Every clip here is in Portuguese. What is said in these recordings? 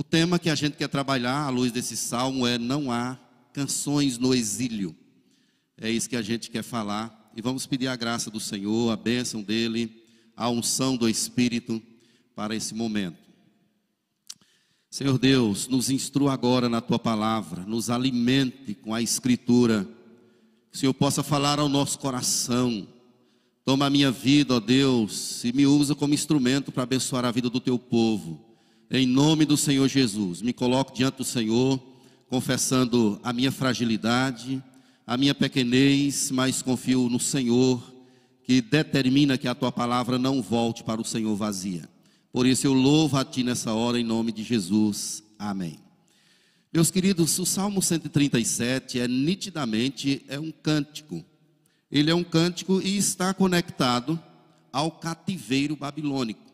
O tema que a gente quer trabalhar à luz desse salmo é Não há canções no exílio. É isso que a gente quer falar. E vamos pedir a graça do Senhor, a bênção dEle, a unção do Espírito para esse momento. Senhor Deus, nos instrua agora na tua palavra, nos alimente com a Escritura, que o Senhor possa falar ao nosso coração. Toma a minha vida, ó Deus, e me usa como instrumento para abençoar a vida do teu povo. Em nome do Senhor Jesus, me coloco diante do Senhor, confessando a minha fragilidade, a minha pequenez, mas confio no Senhor, que determina que a tua palavra não volte para o Senhor vazia. Por isso eu louvo a ti nessa hora, em nome de Jesus. Amém. Meus queridos, o Salmo 137 é nitidamente é um cântico. Ele é um cântico e está conectado ao cativeiro babilônico.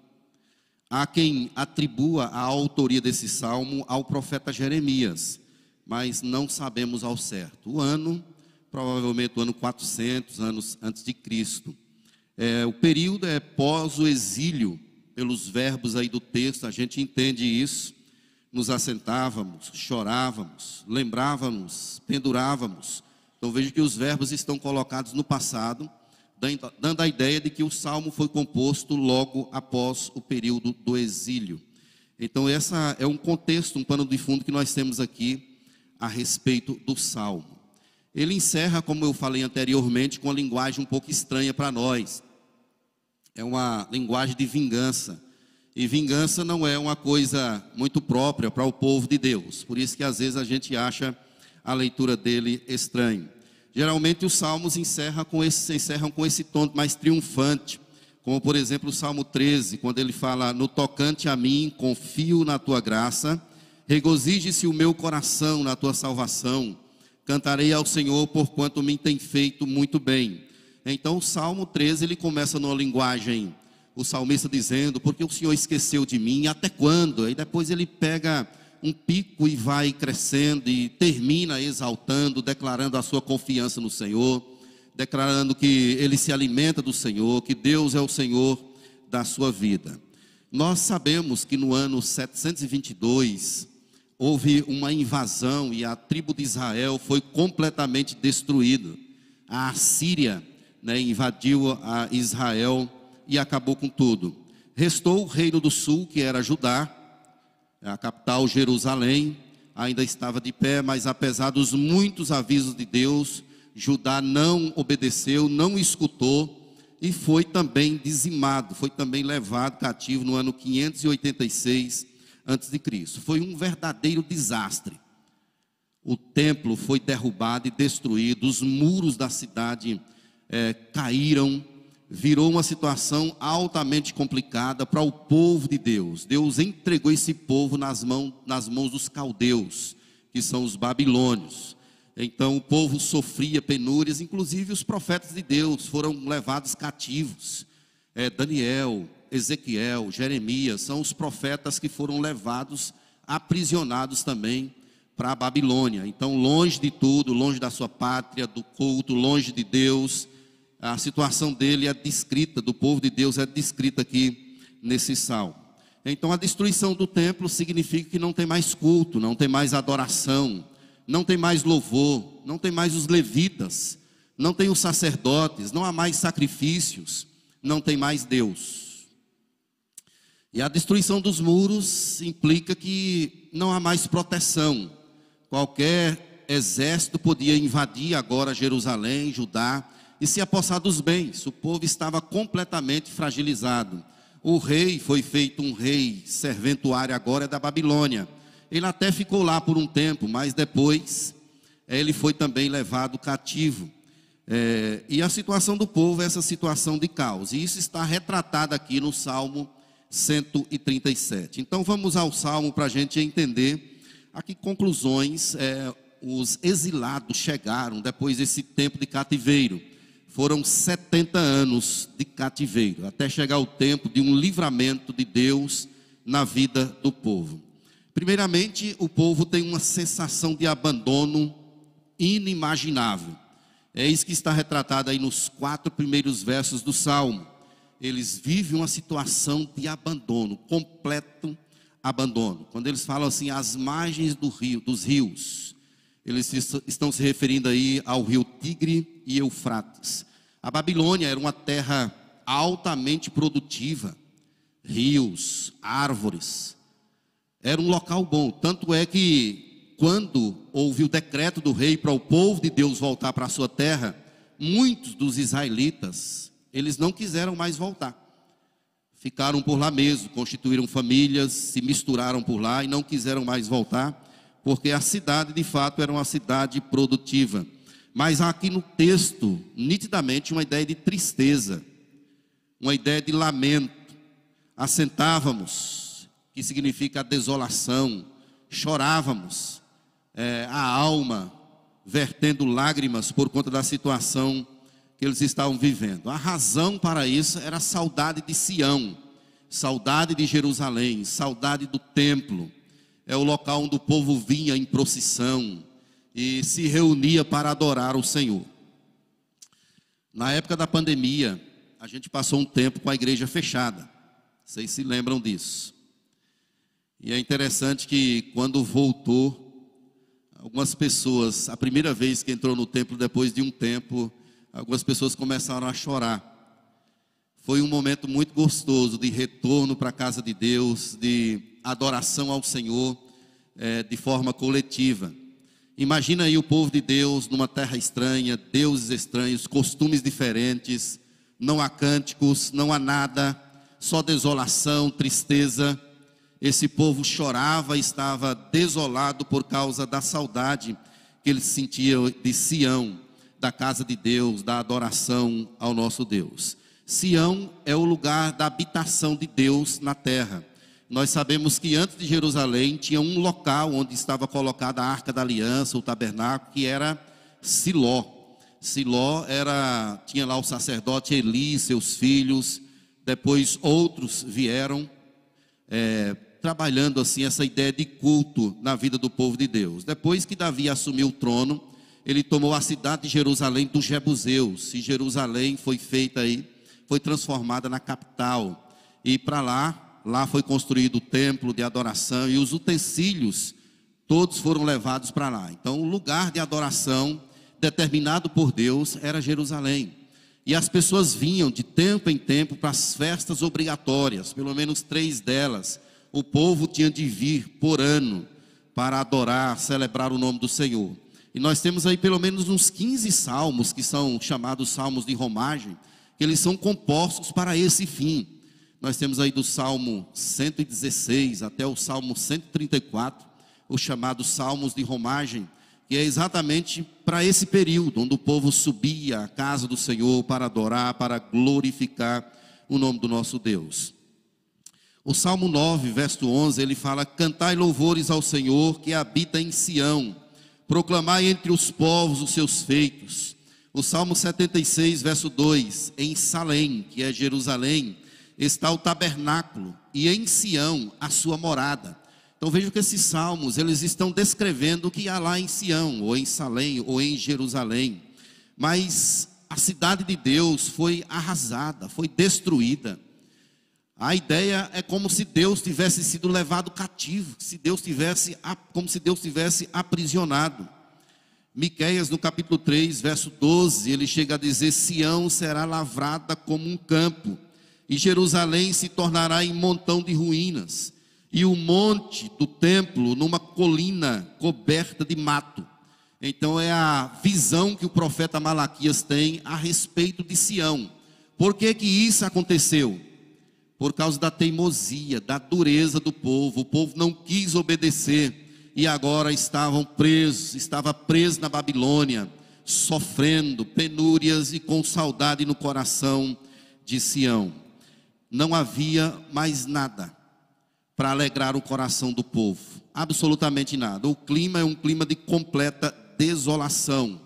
Há quem atribua a autoria desse salmo ao profeta Jeremias, mas não sabemos ao certo. O ano, provavelmente o ano 400 anos antes de Cristo. É, o período é pós o exílio, pelos verbos aí do texto, a gente entende isso. Nos assentávamos, chorávamos, lembrávamos, pendurávamos. Então veja que os verbos estão colocados no passado dando a ideia de que o salmo foi composto logo após o período do exílio. Então, essa é um contexto, um pano de fundo que nós temos aqui a respeito do salmo. Ele encerra, como eu falei anteriormente, com uma linguagem um pouco estranha para nós. É uma linguagem de vingança. E vingança não é uma coisa muito própria para o povo de Deus. Por isso que às vezes a gente acha a leitura dele estranha. Geralmente os salmos encerram com esse, encerram com esse tom mais triunfante, como por exemplo o Salmo 13, quando ele fala: No tocante a mim, confio na tua graça, regozije-se o meu coração na tua salvação, cantarei ao Senhor por quanto me tem feito muito bem. Então o Salmo 13 ele começa numa linguagem, o salmista dizendo: Porque o Senhor esqueceu de mim, até quando? Aí depois ele pega um pico e vai crescendo e termina exaltando, declarando a sua confiança no Senhor, declarando que ele se alimenta do Senhor, que Deus é o Senhor da sua vida. Nós sabemos que no ano 722 houve uma invasão e a tribo de Israel foi completamente destruída. A Assíria né, invadiu a Israel e acabou com tudo. Restou o reino do sul, que era Judá, a capital Jerusalém ainda estava de pé, mas apesar dos muitos avisos de Deus, Judá não obedeceu, não escutou e foi também dizimado, foi também levado cativo no ano 586 antes de Cristo. Foi um verdadeiro desastre. O templo foi derrubado e destruído, os muros da cidade é, caíram, virou uma situação altamente complicada para o povo de Deus. Deus entregou esse povo nas mãos, nas mãos dos caldeus, que são os babilônios. Então o povo sofria penúrias, inclusive os profetas de Deus foram levados cativos. É, Daniel, Ezequiel, Jeremias são os profetas que foram levados aprisionados também para a Babilônia. Então, longe de tudo, longe da sua pátria, do culto, longe de Deus, a situação dele é descrita, do povo de Deus é descrita aqui nesse salmo. Então a destruição do templo significa que não tem mais culto, não tem mais adoração, não tem mais louvor, não tem mais os levitas, não tem os sacerdotes, não há mais sacrifícios, não tem mais Deus. E a destruição dos muros implica que não há mais proteção. Qualquer exército podia invadir agora Jerusalém, Judá, e se apossar dos bens. O povo estava completamente fragilizado. O rei foi feito um rei serventuário agora da Babilônia. Ele até ficou lá por um tempo, mas depois ele foi também levado cativo. É, e a situação do povo é essa situação de caos. E isso está retratado aqui no Salmo 137. Então vamos ao Salmo para a gente entender a que conclusões é, os exilados chegaram depois desse tempo de cativeiro foram 70 anos de cativeiro, até chegar o tempo de um livramento de Deus na vida do povo. Primeiramente, o povo tem uma sensação de abandono inimaginável. É isso que está retratado aí nos quatro primeiros versos do Salmo. Eles vivem uma situação de abandono completo, abandono. Quando eles falam assim, as margens do rio, dos rios, eles estão se referindo aí ao rio Tigre e Eufrates. A Babilônia era uma terra altamente produtiva, rios, árvores. Era um local bom, tanto é que quando houve o decreto do rei para o povo de Deus voltar para a sua terra, muitos dos israelitas, eles não quiseram mais voltar. Ficaram por lá mesmo, constituíram famílias, se misturaram por lá e não quiseram mais voltar, porque a cidade de fato era uma cidade produtiva. Mas há aqui no texto, nitidamente, uma ideia de tristeza, uma ideia de lamento. Assentávamos, que significa desolação, chorávamos, é, a alma vertendo lágrimas por conta da situação que eles estavam vivendo. A razão para isso era a saudade de Sião, saudade de Jerusalém, saudade do templo. É o local onde o povo vinha em procissão, e se reunia para adorar o Senhor. Na época da pandemia, a gente passou um tempo com a igreja fechada. Vocês se lembram disso? E é interessante que quando voltou, algumas pessoas, a primeira vez que entrou no templo depois de um tempo, algumas pessoas começaram a chorar. Foi um momento muito gostoso de retorno para a casa de Deus, de adoração ao Senhor é, de forma coletiva. Imagina aí o povo de Deus numa terra estranha, deuses estranhos, costumes diferentes, não há cânticos, não há nada, só desolação, tristeza. Esse povo chorava estava desolado por causa da saudade que eles sentiam de Sião, da casa de Deus, da adoração ao nosso Deus. Sião é o lugar da habitação de Deus na terra. Nós sabemos que antes de Jerusalém tinha um local onde estava colocada a arca da aliança, o tabernáculo, que era Siló. Siló era tinha lá o sacerdote Eli, seus filhos, depois outros vieram é, trabalhando assim essa ideia de culto na vida do povo de Deus. Depois que Davi assumiu o trono, ele tomou a cidade de Jerusalém dos Jebuseus. E Jerusalém foi feita aí, foi transformada na capital. E para lá Lá foi construído o templo de adoração e os utensílios todos foram levados para lá. Então, o lugar de adoração determinado por Deus era Jerusalém. E as pessoas vinham de tempo em tempo para as festas obrigatórias, pelo menos três delas. O povo tinha de vir por ano para adorar, celebrar o nome do Senhor. E nós temos aí pelo menos uns 15 salmos, que são chamados salmos de romagem, que eles são compostos para esse fim. Nós temos aí do Salmo 116 até o Salmo 134, os chamados Salmos de Romagem, que é exatamente para esse período, onde o povo subia à casa do Senhor para adorar, para glorificar o nome do nosso Deus. O Salmo 9, verso 11, ele fala: Cantai louvores ao Senhor que habita em Sião, proclamai entre os povos os seus feitos. O Salmo 76, verso 2: Em Salém, que é Jerusalém, está o tabernáculo e em Sião a sua morada. Então vejam que esses salmos, eles estão descrevendo o que há lá em Sião, ou em Salém, ou em Jerusalém. Mas a cidade de Deus foi arrasada, foi destruída. A ideia é como se Deus tivesse sido levado cativo, se Deus tivesse, como se Deus tivesse aprisionado. Miqueias no capítulo 3, verso 12, ele chega a dizer: Sião será lavrada como um campo, e Jerusalém se tornará em montão de ruínas, e o monte do templo numa colina coberta de mato. Então é a visão que o profeta Malaquias tem a respeito de Sião. Por que que isso aconteceu? Por causa da teimosia, da dureza do povo. O povo não quis obedecer e agora estavam presos, estava preso na Babilônia, sofrendo penúrias e com saudade no coração de Sião não havia mais nada para alegrar o coração do povo, absolutamente nada. O clima é um clima de completa desolação.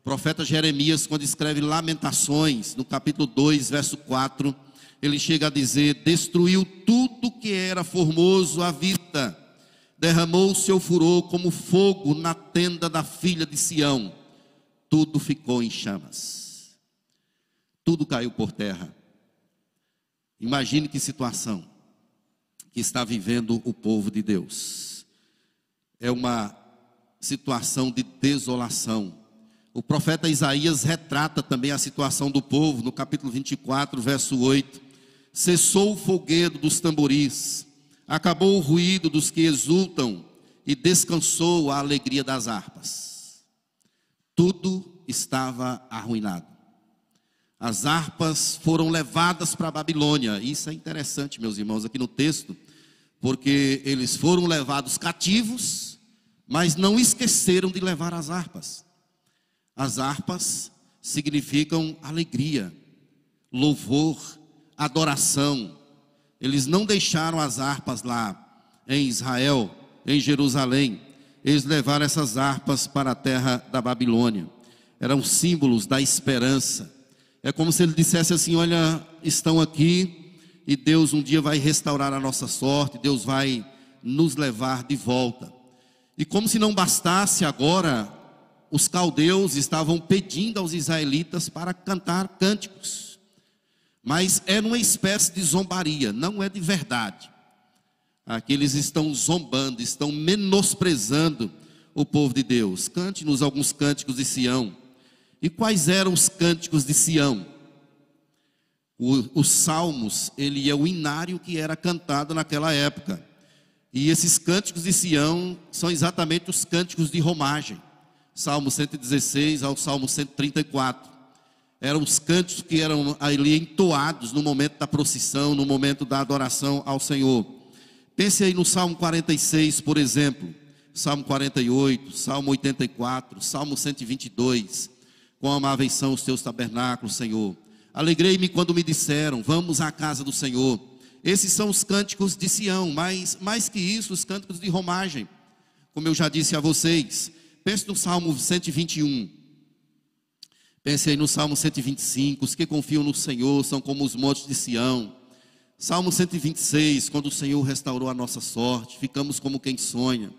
O profeta Jeremias, quando escreve Lamentações, no capítulo 2, verso 4, ele chega a dizer: Destruiu tudo que era formoso à vista, derramou o seu furor como fogo na tenda da filha de Sião, tudo ficou em chamas, tudo caiu por terra. Imagine que situação. que está vivendo o povo de Deus. É uma situação de desolação. O profeta Isaías retrata também a situação do povo no capítulo 24, verso 8. Cessou o foguedo dos tamboris, acabou o ruído dos que exultam e descansou a alegria das harpas. Tudo estava arruinado. As harpas foram levadas para a Babilônia. Isso é interessante, meus irmãos, aqui no texto, porque eles foram levados cativos, mas não esqueceram de levar as harpas. As harpas significam alegria, louvor, adoração. Eles não deixaram as harpas lá em Israel, em Jerusalém. Eles levaram essas harpas para a terra da Babilônia. Eram símbolos da esperança é como se ele dissesse assim: Olha, estão aqui e Deus um dia vai restaurar a nossa sorte, Deus vai nos levar de volta. E como se não bastasse agora, os caldeus estavam pedindo aos israelitas para cantar cânticos. Mas era uma espécie de zombaria, não é de verdade. Aqui eles estão zombando, estão menosprezando o povo de Deus. Cante-nos alguns cânticos de Sião. E quais eram os cânticos de Sião? Os salmos, ele é o inário que era cantado naquela época. E esses cânticos de Sião são exatamente os cânticos de romagem. Salmo 116 ao Salmo 134. Eram os cânticos que eram ali entoados no momento da procissão, no momento da adoração ao Senhor. Pense aí no Salmo 46, por exemplo. Salmo 48, Salmo 84, Salmo 122. Quão amáveis são os teus tabernáculos, Senhor. Alegrei-me quando me disseram: Vamos à casa do Senhor. Esses são os cânticos de Sião, mas mais que isso, os cânticos de romagem. Como eu já disse a vocês, pense no Salmo 121. Pense aí no Salmo 125, os que confiam no Senhor são como os montes de Sião. Salmo 126, quando o Senhor restaurou a nossa sorte, ficamos como quem sonha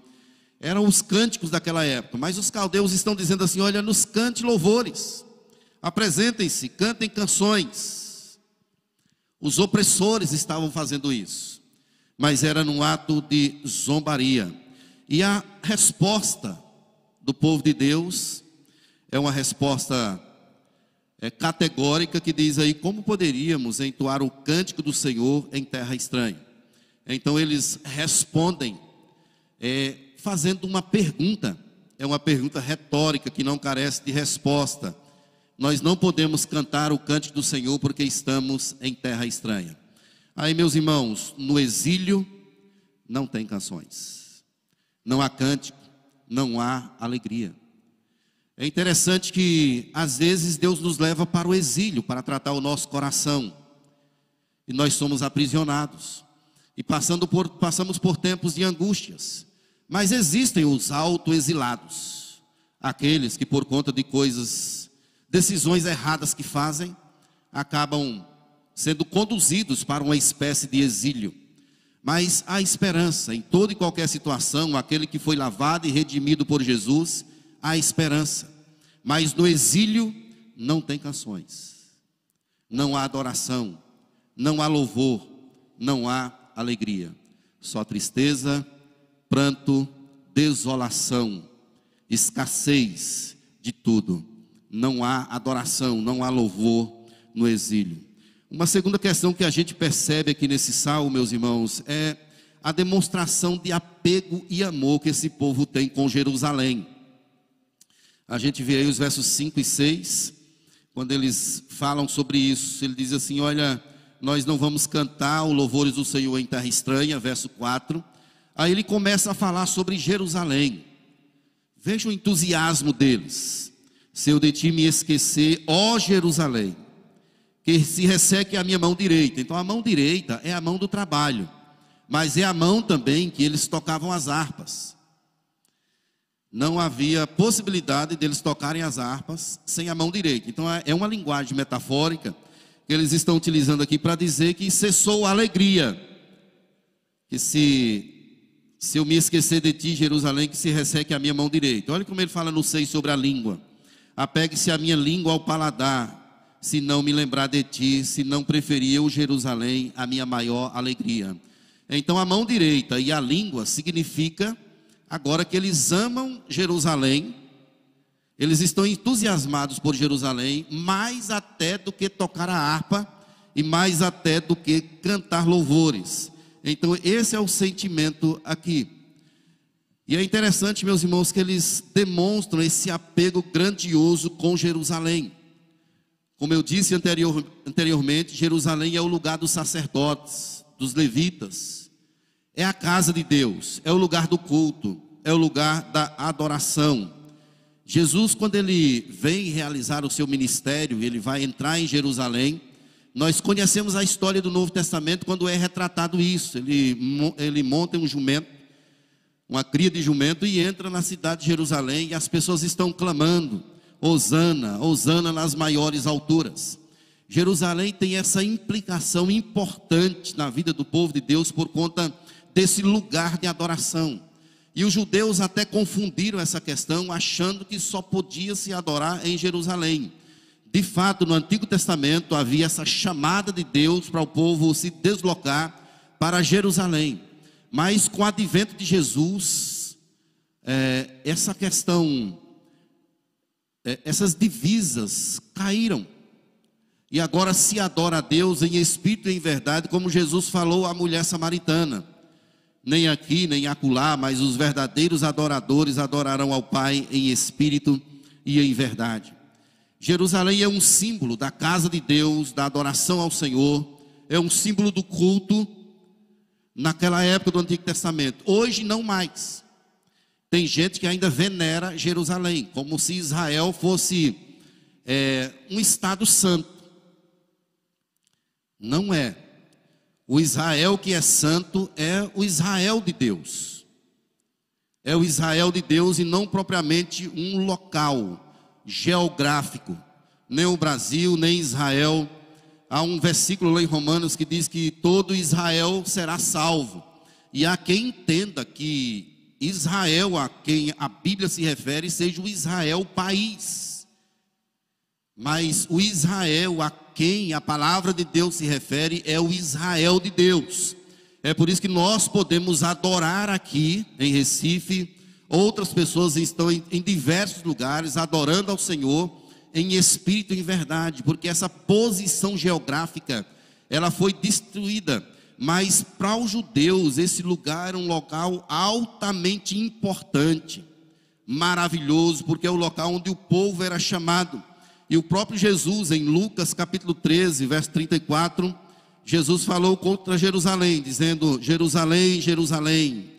eram os cânticos daquela época, mas os caldeus estão dizendo assim: olha, nos cante louvores, apresentem-se, cantem canções. Os opressores estavam fazendo isso, mas era num ato de zombaria. E a resposta do povo de Deus é uma resposta é, categórica que diz aí: como poderíamos entoar o cântico do Senhor em terra estranha? Então eles respondem. É, fazendo uma pergunta. É uma pergunta retórica que não carece de resposta. Nós não podemos cantar o cântico do Senhor porque estamos em terra estranha. Aí, meus irmãos, no exílio não tem canções, não há cântico, não há alegria. É interessante que às vezes Deus nos leva para o exílio para tratar o nosso coração. E nós somos aprisionados. E por, passamos por tempos de angústias. Mas existem os autoexilados, aqueles que por conta de coisas, decisões erradas que fazem, acabam sendo conduzidos para uma espécie de exílio. Mas há esperança em toda e qualquer situação, aquele que foi lavado e redimido por Jesus, há esperança. Mas no exílio não tem canções, não há adoração, não há louvor, não há alegria, só tristeza, pranto, desolação, escassez de tudo. Não há adoração, não há louvor no exílio. Uma segunda questão que a gente percebe aqui nesse salmo, meus irmãos, é a demonstração de apego e amor que esse povo tem com Jerusalém. A gente vê aí os versos 5 e 6, quando eles falam sobre isso, ele diz assim: Olha, nós não vamos cantar louvores do Senhor em terra estranha, verso 4, Aí ele começa a falar sobre Jerusalém. Veja o entusiasmo deles. Se eu de ti me esquecer, ó Jerusalém, que se resseque a minha mão direita. Então a mão direita é a mão do trabalho, mas é a mão também que eles tocavam as harpas. Não havia possibilidade deles tocarem as harpas sem a mão direita. Então é, é uma linguagem metafórica que eles estão utilizando aqui para dizer que cessou a alegria. Que se se eu me esquecer de ti, Jerusalém, que se resseque a minha mão direita. Olha como ele fala no 6 sobre a língua. Apegue-se a minha língua ao paladar, se não me lembrar de ti, se não preferir eu, Jerusalém, a minha maior alegria. Então a mão direita e a língua significa agora que eles amam Jerusalém, eles estão entusiasmados por Jerusalém, mais até do que tocar a harpa e mais até do que cantar louvores. Então esse é o sentimento aqui. E é interessante, meus irmãos, que eles demonstram esse apego grandioso com Jerusalém. Como eu disse anterior, anteriormente, Jerusalém é o lugar dos sacerdotes, dos levitas, é a casa de Deus, é o lugar do culto, é o lugar da adoração. Jesus, quando ele vem realizar o seu ministério, ele vai entrar em Jerusalém. Nós conhecemos a história do Novo Testamento quando é retratado isso. Ele, ele monta um jumento, uma cria de jumento, e entra na cidade de Jerusalém, e as pessoas estão clamando Osana, Osana nas maiores alturas. Jerusalém tem essa implicação importante na vida do povo de Deus por conta desse lugar de adoração. E os judeus até confundiram essa questão, achando que só podia se adorar em Jerusalém. De fato, no Antigo Testamento havia essa chamada de Deus para o povo se deslocar para Jerusalém. Mas com o advento de Jesus, é, essa questão é, essas divisas caíram. E agora se adora a Deus em espírito e em verdade, como Jesus falou à mulher samaritana. Nem aqui, nem acolá, mas os verdadeiros adoradores adorarão ao Pai em espírito e em verdade. Jerusalém é um símbolo da casa de Deus, da adoração ao Senhor, é um símbolo do culto naquela época do Antigo Testamento. Hoje não mais. Tem gente que ainda venera Jerusalém, como se Israel fosse é, um Estado santo. Não é. O Israel que é santo é o Israel de Deus. É o Israel de Deus e não propriamente um local geográfico. Nem o Brasil, nem Israel. Há um versículo lá em Romanos que diz que todo Israel será salvo. E há quem entenda que Israel a quem a Bíblia se refere seja o Israel país. Mas o Israel a quem a palavra de Deus se refere é o Israel de Deus. É por isso que nós podemos adorar aqui em Recife. Outras pessoas estão em, em diversos lugares adorando ao Senhor em espírito e em verdade, porque essa posição geográfica ela foi destruída mas para os judeus esse lugar era um local altamente importante, maravilhoso, porque é o local onde o povo era chamado. E o próprio Jesus, em Lucas capítulo 13, verso 34, Jesus falou contra Jerusalém, dizendo: Jerusalém, Jerusalém,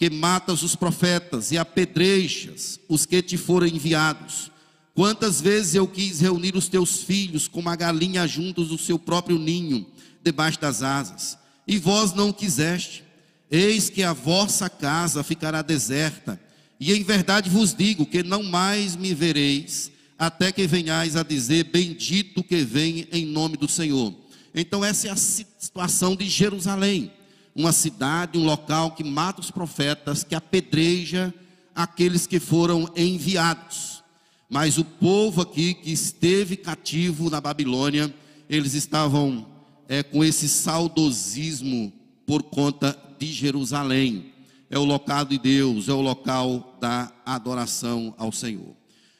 que matas os profetas e apedrejas os que te foram enviados. Quantas vezes eu quis reunir os teus filhos como a galinha juntos do seu próprio ninho, debaixo das asas e vós não quiseste. Eis que a vossa casa ficará deserta, e em verdade vos digo que não mais me vereis, até que venhais a dizer: Bendito que vem em nome do Senhor. Então, essa é a situação de Jerusalém, uma cidade, um local que mata os profetas, que apedreja aqueles que foram enviados. Mas o povo aqui que esteve cativo na Babilônia, eles estavam é, com esse saudosismo por conta de Jerusalém. É o local de Deus, é o local da adoração ao Senhor.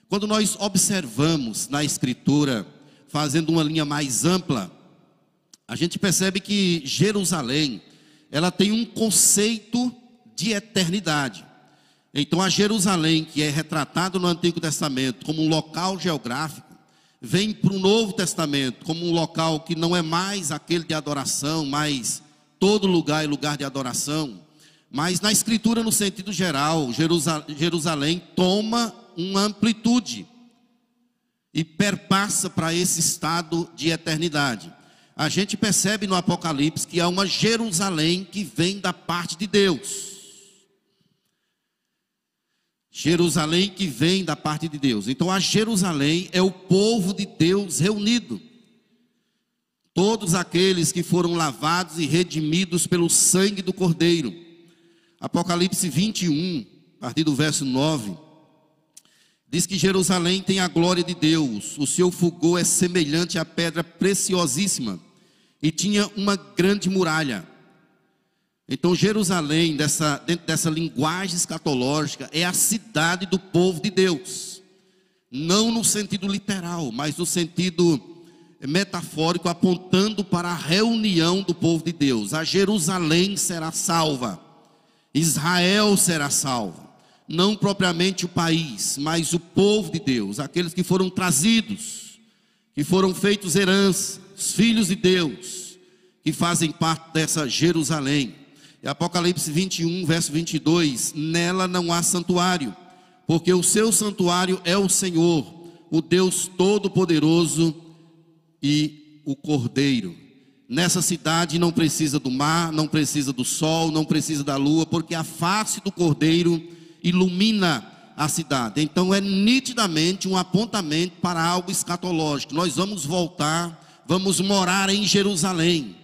Quando nós observamos na Escritura, fazendo uma linha mais ampla, a gente percebe que Jerusalém, ela tem um conceito de eternidade. Então, a Jerusalém, que é retratado no Antigo Testamento como um local geográfico, vem para o Novo Testamento como um local que não é mais aquele de adoração, mas todo lugar é lugar de adoração. Mas na Escritura, no sentido geral, Jerusalém toma uma amplitude e perpassa para esse estado de eternidade. A gente percebe no Apocalipse que há uma Jerusalém que vem da parte de Deus. Jerusalém que vem da parte de Deus. Então, a Jerusalém é o povo de Deus reunido. Todos aqueles que foram lavados e redimidos pelo sangue do Cordeiro. Apocalipse 21, a partir do verso 9, diz que Jerusalém tem a glória de Deus, o seu fulgor é semelhante à pedra preciosíssima, e tinha uma grande muralha. Então, Jerusalém, dessa, dentro dessa linguagem escatológica, é a cidade do povo de Deus. Não no sentido literal, mas no sentido metafórico, apontando para a reunião do povo de Deus. A Jerusalém será salva, Israel será salvo. Não propriamente o país, mas o povo de Deus, aqueles que foram trazidos, que foram feitos herança, os filhos de Deus, que fazem parte dessa Jerusalém. E Apocalipse 21, verso 22: Nela não há santuário, porque o seu santuário é o Senhor, o Deus Todo-Poderoso e o Cordeiro. Nessa cidade não precisa do mar, não precisa do sol, não precisa da lua, porque a face do Cordeiro ilumina a cidade. Então é nitidamente um apontamento para algo escatológico. Nós vamos voltar, vamos morar em Jerusalém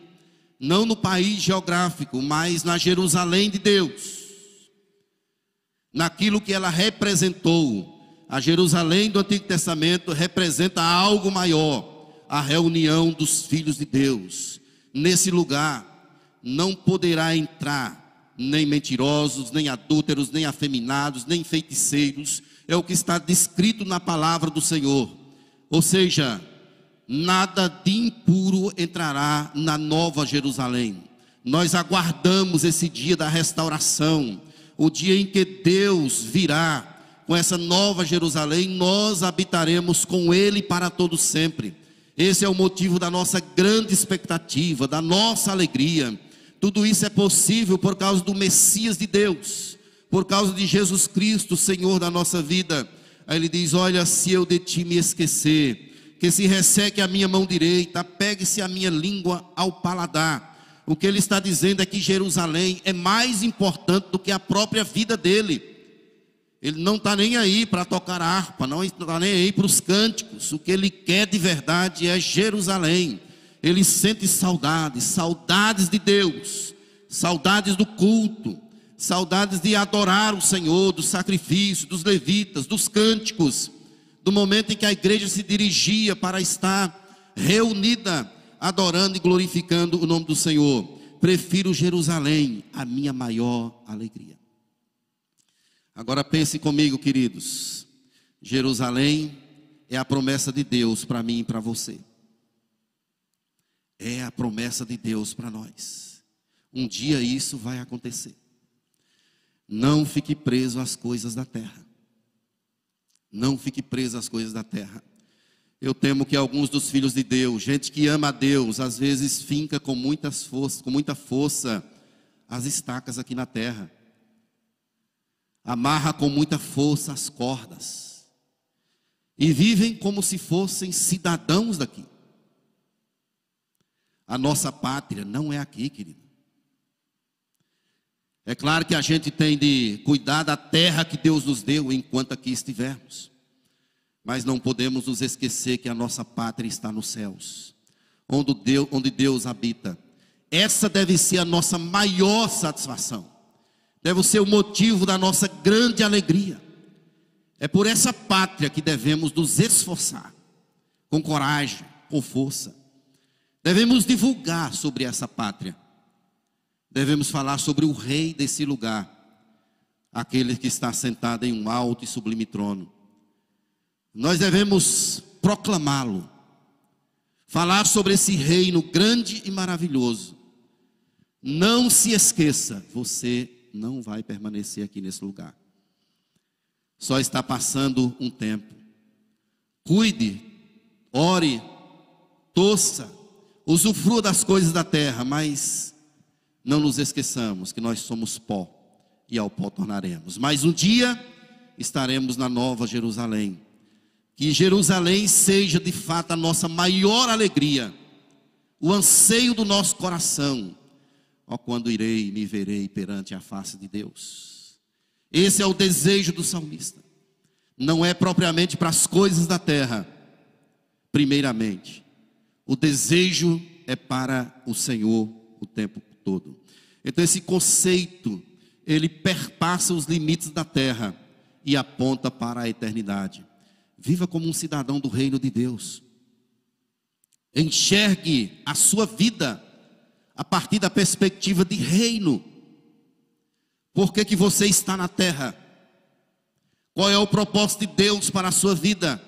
não no país geográfico, mas na Jerusalém de Deus, naquilo que ela representou. A Jerusalém do Antigo Testamento representa algo maior, a reunião dos filhos de Deus. Nesse lugar não poderá entrar nem mentirosos, nem adúlteros, nem afeminados, nem feiticeiros, é o que está descrito na palavra do Senhor. Ou seja, nada de impuro entrará na nova Jerusalém. Nós aguardamos esse dia da restauração, o dia em que Deus virá com essa nova Jerusalém, nós habitaremos com Ele para todo sempre. Esse é o motivo da nossa grande expectativa, da nossa alegria. Tudo isso é possível por causa do Messias de Deus, por causa de Jesus Cristo, Senhor da nossa vida. Aí ele diz: Olha, se eu de ti me esquecer, que se resseque a minha mão direita, pegue-se a minha língua ao paladar. O que ele está dizendo é que Jerusalém é mais importante do que a própria vida dele. Ele não está nem aí para tocar harpa, não está nem aí para os cânticos. O que ele quer de verdade é Jerusalém. Ele sente saudades, saudades de Deus, saudades do culto, saudades de adorar o Senhor, do sacrifício, dos levitas, dos cânticos do momento em que a igreja se dirigia para estar reunida, adorando e glorificando o nome do Senhor. Prefiro Jerusalém, a minha maior alegria. Agora pense comigo, queridos. Jerusalém é a promessa de Deus para mim e para você. É a promessa de Deus para nós. Um dia isso vai acontecer. Não fique preso às coisas da terra. Não fique preso às coisas da terra. Eu temo que alguns dos filhos de Deus, gente que ama a Deus, às vezes finca com muitas forças, com muita força as estacas aqui na terra. Amarra com muita força as cordas. E vivem como se fossem cidadãos daqui. A nossa pátria não é aqui, querido. É claro que a gente tem de cuidar da terra que Deus nos deu enquanto aqui estivermos. Mas não podemos nos esquecer que a nossa pátria está nos céus, onde Deus, onde Deus habita. Essa deve ser a nossa maior satisfação, deve ser o motivo da nossa grande alegria. É por essa pátria que devemos nos esforçar, com coragem, com força. Devemos divulgar sobre essa pátria devemos falar sobre o rei desse lugar, aquele que está sentado em um alto e sublime trono. Nós devemos proclamá-lo, falar sobre esse reino grande e maravilhoso. Não se esqueça, você não vai permanecer aqui nesse lugar. Só está passando um tempo. Cuide, ore, torça, usufrua das coisas da terra, mas não nos esqueçamos que nós somos pó e ao pó tornaremos. Mas um dia estaremos na nova Jerusalém. Que Jerusalém seja de fato a nossa maior alegria, o anseio do nosso coração. Ó, quando irei e me verei perante a face de Deus. Esse é o desejo do salmista. Não é propriamente para as coisas da terra, primeiramente. O desejo é para o Senhor o tempo todo. Então esse conceito, ele perpassa os limites da terra e aponta para a eternidade. Viva como um cidadão do reino de Deus. Enxergue a sua vida a partir da perspectiva de reino. Por que, que você está na terra? Qual é o propósito de Deus para a sua vida?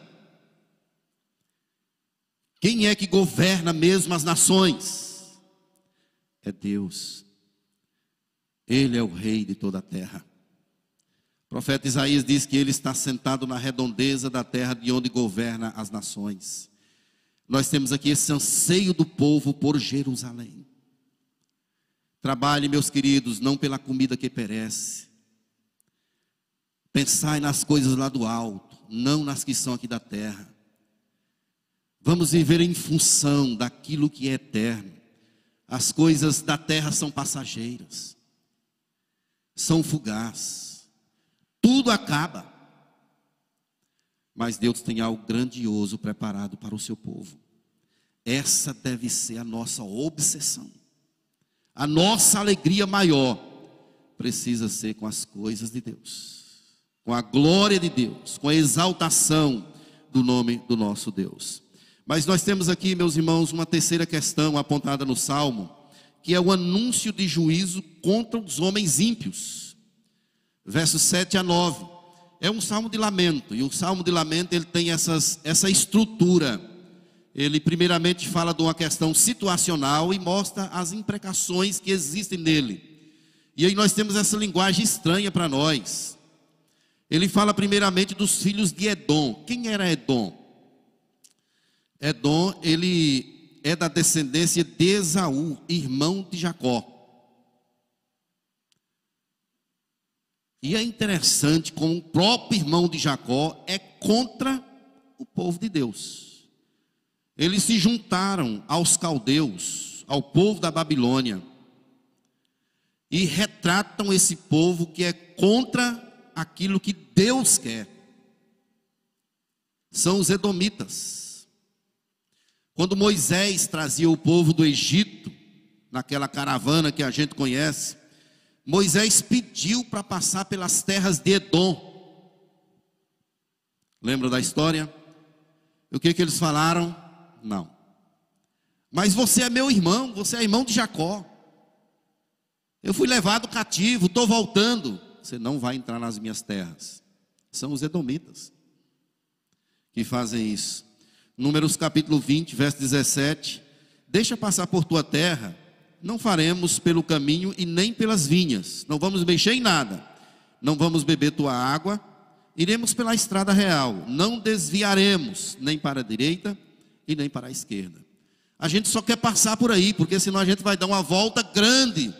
Quem é que governa mesmo as nações? É Deus. Ele é o rei de toda a terra. O profeta Isaías diz que ele está sentado na redondeza da terra de onde governa as nações. Nós temos aqui esse anseio do povo por Jerusalém. Trabalhe, meus queridos, não pela comida que perece. Pensai nas coisas lá do alto, não nas que são aqui da terra. Vamos viver em função daquilo que é eterno. As coisas da terra são passageiras, são fugazes, tudo acaba. Mas Deus tem algo grandioso preparado para o seu povo. Essa deve ser a nossa obsessão. A nossa alegria maior precisa ser com as coisas de Deus, com a glória de Deus, com a exaltação do nome do nosso Deus. Mas nós temos aqui, meus irmãos, uma terceira questão apontada no Salmo, que é o anúncio de juízo contra os homens ímpios. Versos 7 a 9 é um salmo de lamento, e o salmo de lamento ele tem essas, essa estrutura. Ele primeiramente fala de uma questão situacional e mostra as imprecações que existem nele. E aí nós temos essa linguagem estranha para nós. Ele fala primeiramente dos filhos de Edom. Quem era Edom? Edom, ele é da descendência de Esaú, irmão de Jacó. E é interessante como o próprio irmão de Jacó é contra o povo de Deus. Eles se juntaram aos caldeus, ao povo da Babilônia, e retratam esse povo que é contra aquilo que Deus quer. São os edomitas. Quando Moisés trazia o povo do Egito, naquela caravana que a gente conhece, Moisés pediu para passar pelas terras de Edom. Lembra da história? O que, que eles falaram? Não. Mas você é meu irmão, você é irmão de Jacó. Eu fui levado cativo, estou voltando. Você não vai entrar nas minhas terras. São os edomitas que fazem isso. Números capítulo 20, verso 17. Deixa passar por tua terra não faremos pelo caminho e nem pelas vinhas, não vamos mexer em nada, não vamos beber tua água, iremos pela estrada real, não desviaremos nem para a direita e nem para a esquerda. A gente só quer passar por aí, porque senão a gente vai dar uma volta grande.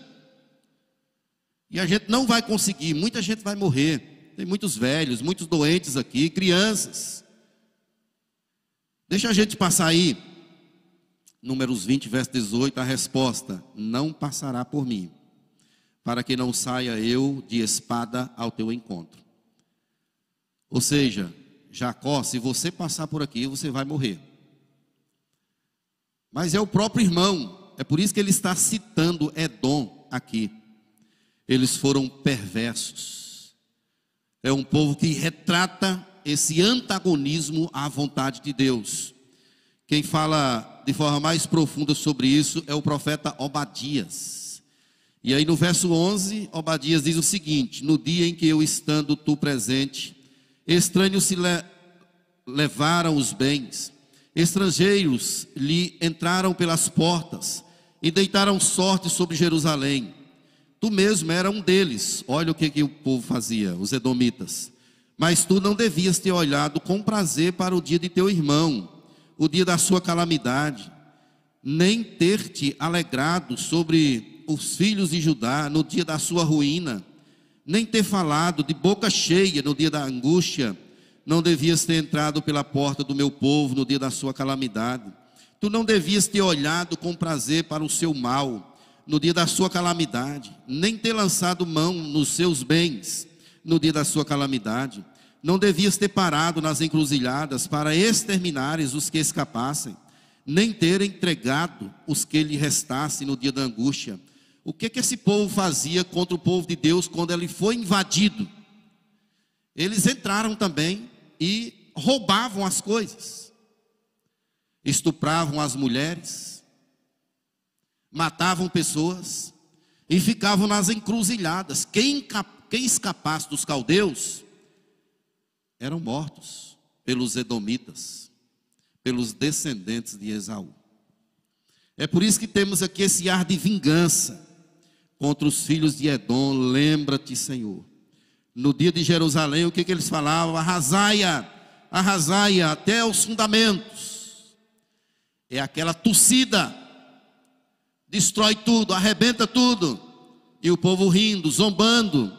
E a gente não vai conseguir, muita gente vai morrer. Tem muitos velhos, muitos doentes aqui, crianças. Deixa a gente passar aí. Números 20, verso 18, a resposta: Não passará por mim, para que não saia eu de espada ao teu encontro. Ou seja, Jacó, se você passar por aqui, você vai morrer. Mas é o próprio irmão, é por isso que ele está citando Edom aqui. Eles foram perversos. É um povo que retrata esse antagonismo à vontade de Deus. Quem fala de forma mais profunda sobre isso é o profeta Obadias. E aí no verso 11, Obadias diz o seguinte: No dia em que eu estando tu presente, estranhos se le levaram os bens, estrangeiros lhe entraram pelas portas e deitaram sorte sobre Jerusalém. Tu mesmo era um deles. Olha o que, que o povo fazia, os edomitas. Mas tu não devias ter olhado com prazer para o dia de teu irmão o dia da sua calamidade, nem ter te alegrado sobre os filhos de Judá no dia da sua ruína, nem ter falado de boca cheia no dia da angústia, não devias ter entrado pela porta do meu povo no dia da sua calamidade. Tu não devias ter olhado com prazer para o seu mal no dia da sua calamidade, nem ter lançado mão nos seus bens no dia da sua calamidade não devias ter parado nas encruzilhadas para exterminares os que escapassem, nem ter entregado os que lhe restassem no dia da angústia. O que que esse povo fazia contra o povo de Deus quando ele foi invadido? Eles entraram também e roubavam as coisas. Estupravam as mulheres, matavam pessoas, e ficavam nas encruzilhadas. Quem, quem escapasse dos caldeus eram mortos pelos edomitas, pelos descendentes de Esaú. É por isso que temos aqui esse ar de vingança contra os filhos de Edom. Lembra-te, Senhor. No dia de Jerusalém, o que, que eles falavam? Arrasaia, arrasaia até os fundamentos. É aquela tossida, destrói tudo, arrebenta tudo. E o povo rindo, zombando,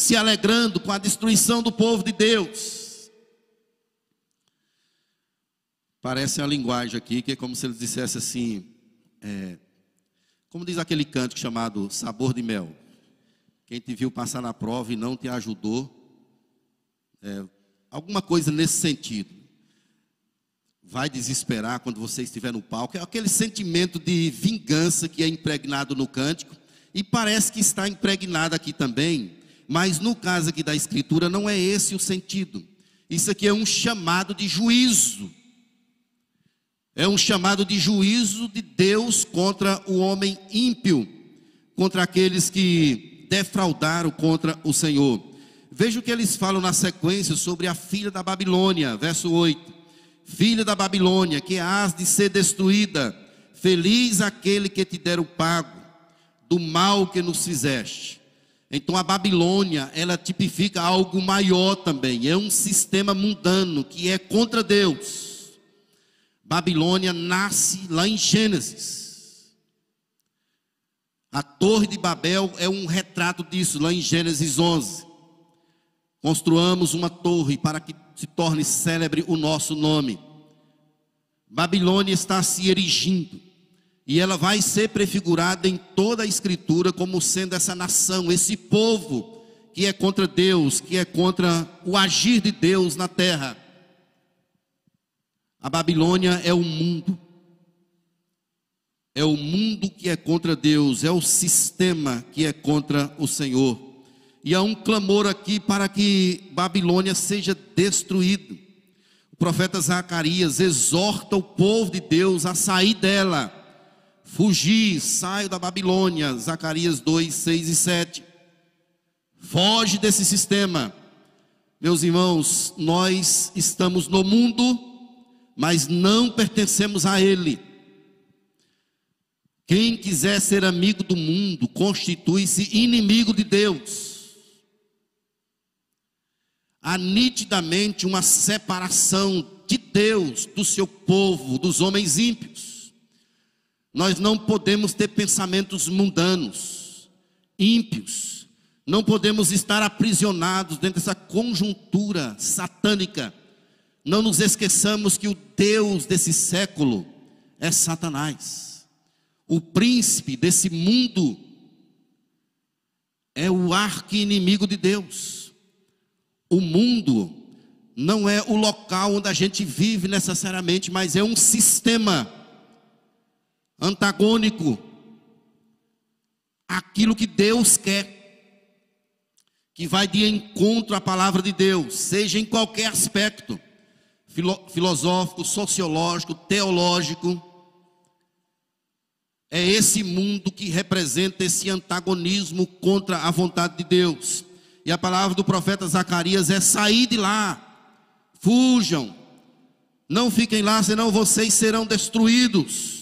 se alegrando com a destruição do povo de Deus. Parece a linguagem aqui que é como se eles dissessem assim: é, como diz aquele canto chamado Sabor de Mel. Quem te viu passar na prova e não te ajudou, é, alguma coisa nesse sentido. Vai desesperar quando você estiver no palco. É aquele sentimento de vingança que é impregnado no cântico. E parece que está impregnado aqui também. Mas no caso aqui da Escritura, não é esse o sentido. Isso aqui é um chamado de juízo é um chamado de juízo de Deus contra o homem ímpio, contra aqueles que defraudaram contra o Senhor. Veja o que eles falam na sequência sobre a filha da Babilônia, verso 8. Filha da Babilônia, que has de ser destruída, feliz aquele que te der o pago do mal que nos fizeste. Então a Babilônia, ela tipifica algo maior também, é um sistema mundano que é contra Deus Babilônia nasce lá em Gênesis. A Torre de Babel é um retrato disso, lá em Gênesis 11. Construamos uma torre para que se torne célebre o nosso nome. Babilônia está se erigindo. E ela vai ser prefigurada em toda a Escritura como sendo essa nação, esse povo que é contra Deus, que é contra o agir de Deus na terra. A Babilônia é o mundo. É o mundo que é contra Deus, é o sistema que é contra o Senhor. E há um clamor aqui para que Babilônia seja destruído. O profeta Zacarias exorta o povo de Deus a sair dela. Fugir, saio da Babilônia. Zacarias 2, 6 e 7. Foge desse sistema. Meus irmãos, nós estamos no mundo mas não pertencemos a ele. Quem quiser ser amigo do mundo, constitui-se inimigo de Deus. Há nitidamente uma separação de Deus, do seu povo, dos homens ímpios. Nós não podemos ter pensamentos mundanos, ímpios. Não podemos estar aprisionados dentro dessa conjuntura satânica não nos esqueçamos que o Deus desse século é Satanás. O príncipe desse mundo é o arqui-inimigo de Deus. O mundo não é o local onde a gente vive necessariamente, mas é um sistema antagônico àquilo que Deus quer, que vai de encontro à palavra de Deus, seja em qualquer aspecto filosófico, sociológico, teológico. É esse mundo que representa esse antagonismo contra a vontade de Deus. E a palavra do profeta Zacarias é sair de lá. Fujam. Não fiquem lá, senão vocês serão destruídos.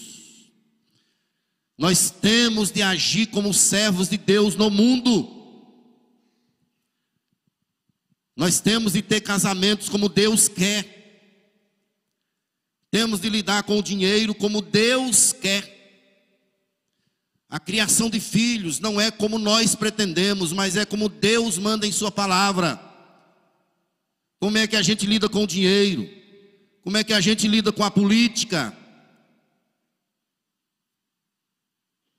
Nós temos de agir como servos de Deus no mundo. Nós temos de ter casamentos como Deus quer. Temos de lidar com o dinheiro como Deus quer. A criação de filhos não é como nós pretendemos, mas é como Deus manda em Sua palavra. Como é que a gente lida com o dinheiro? Como é que a gente lida com a política?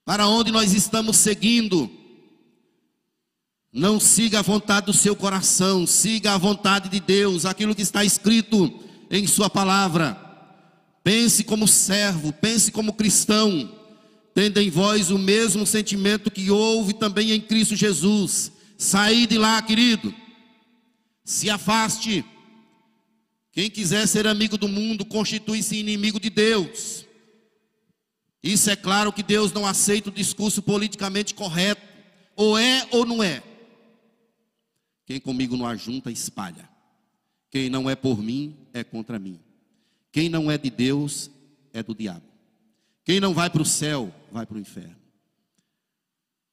Para onde nós estamos seguindo? Não siga a vontade do seu coração, siga a vontade de Deus, aquilo que está escrito em Sua palavra. Pense como servo, pense como cristão, tendo em vós o mesmo sentimento que houve também em Cristo Jesus. Saí de lá, querido. Se afaste. Quem quiser ser amigo do mundo, constitui-se inimigo de Deus. Isso é claro que Deus não aceita o discurso politicamente correto. ou é ou não é. Quem comigo não ajunta, espalha. Quem não é por mim, é contra mim. Quem não é de Deus, é do diabo. Quem não vai para o céu, vai para o inferno.